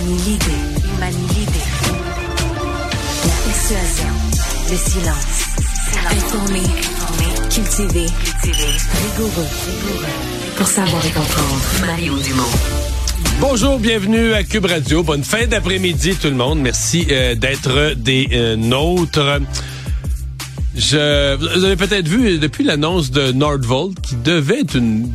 Humanilité. Humanilité. La persuasion. Le silence. Informé. Informé. Cultivé. Rigoureux. Rigoureux. Pour savoir et comprendre. Mario Dumont. Bonjour, bienvenue à Cube Radio. Bonne fin d'après-midi tout le monde. Merci euh, d'être euh, des euh, nôtres. Je, vous avez peut-être vu depuis l'annonce de Nordvolt qui devait être une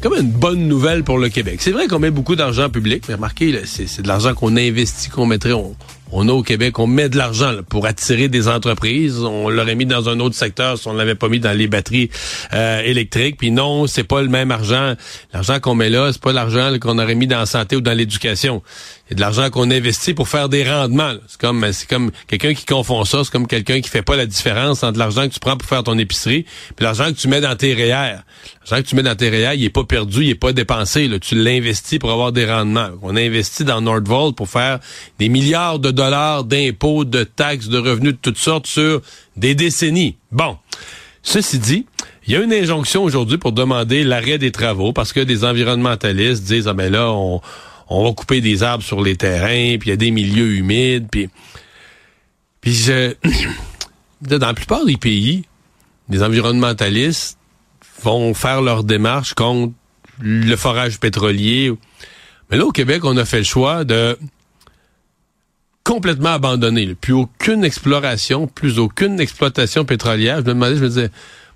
comme une bonne nouvelle pour le Québec. C'est vrai qu'on met beaucoup d'argent public, mais remarquez, c'est de l'argent qu'on investit, qu'on mettrait, on, on a au Québec, on met de l'argent pour attirer des entreprises. On l'aurait mis dans un autre secteur si on l'avait pas mis dans les batteries euh, électriques. Puis non, c'est pas le même argent. L'argent qu'on met là, c'est pas l'argent qu'on aurait mis dans la santé ou dans l'éducation. C'est de l'argent qu'on investit pour faire des rendements. C'est comme c'est comme quelqu'un qui confond ça. C'est comme quelqu'un qui fait pas la différence entre l'argent que tu prends pour faire ton épicerie puis l'argent que tu mets dans tes REER. L'argent que tu mets dans tes REER, il est pas perdu, il est pas dépensé. Là. Tu l'investis pour avoir des rendements. On investit dans Nordvolt pour faire des milliards de dollars d'impôts, de taxes, de revenus de toutes sortes sur des décennies. Bon. Ceci dit, il y a une injonction aujourd'hui pour demander l'arrêt des travaux parce que des environnementalistes disent, ah ben là, on, on va couper des arbres sur les terrains, puis il y a des milieux humides, puis... Puis je... dans la plupart des pays, les environnementalistes vont faire leur démarche contre le forage pétrolier. Mais là, au Québec, on a fait le choix de complètement abandonner. Plus aucune exploration, plus aucune exploitation pétrolière. Je me demandais, je me disais,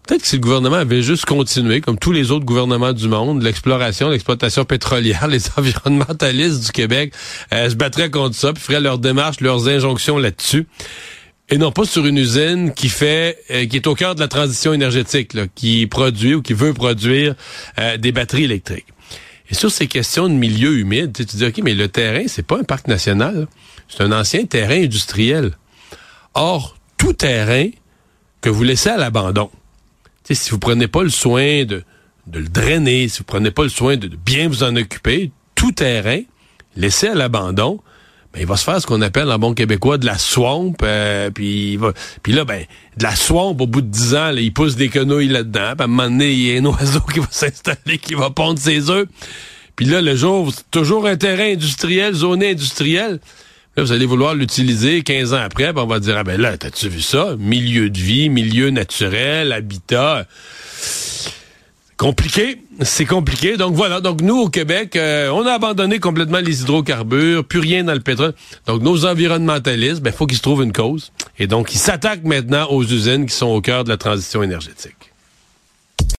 peut-être que si le gouvernement avait juste continué, comme tous les autres gouvernements du monde, l'exploration, l'exploitation pétrolière, les environnementalistes du Québec euh, se battraient contre ça, puis feraient leurs démarches, leurs injonctions là-dessus et non pas sur une usine qui fait euh, qui est au cœur de la transition énergétique, là, qui produit ou qui veut produire euh, des batteries électriques. Et sur ces questions de milieu humide, tu, te dis OK, mais le terrain, c'est pas un parc national, c'est un ancien terrain industriel. Or, tout terrain que vous laissez à l'abandon, si vous prenez pas le soin de, de le drainer, si vous prenez pas le soin de bien vous en occuper, tout terrain laissé à l'abandon, ben, il va se faire ce qu'on appelle en bon québécois de la swamp. Euh, puis, là, ben, de la swamp, au bout de dix ans, il pousse des quenouilles là-dedans. Puis à un moment donné, il y a un oiseau qui va s'installer, qui va pondre ses œufs. Puis là, le jour, c'est toujours un terrain industriel, zoné industriel. Là, vous allez vouloir l'utiliser 15 ans après, puis on va dire, ah ben là, t'as-tu vu ça? Milieu de vie, milieu naturel, habitat compliqué. C'est compliqué. Donc voilà. Donc nous, au Québec, euh, on a abandonné complètement les hydrocarbures, plus rien dans le pétrole. Donc nos environnementalistes, ben faut qu'ils se trouvent une cause. Et donc ils s'attaquent maintenant aux usines qui sont au cœur de la transition énergétique.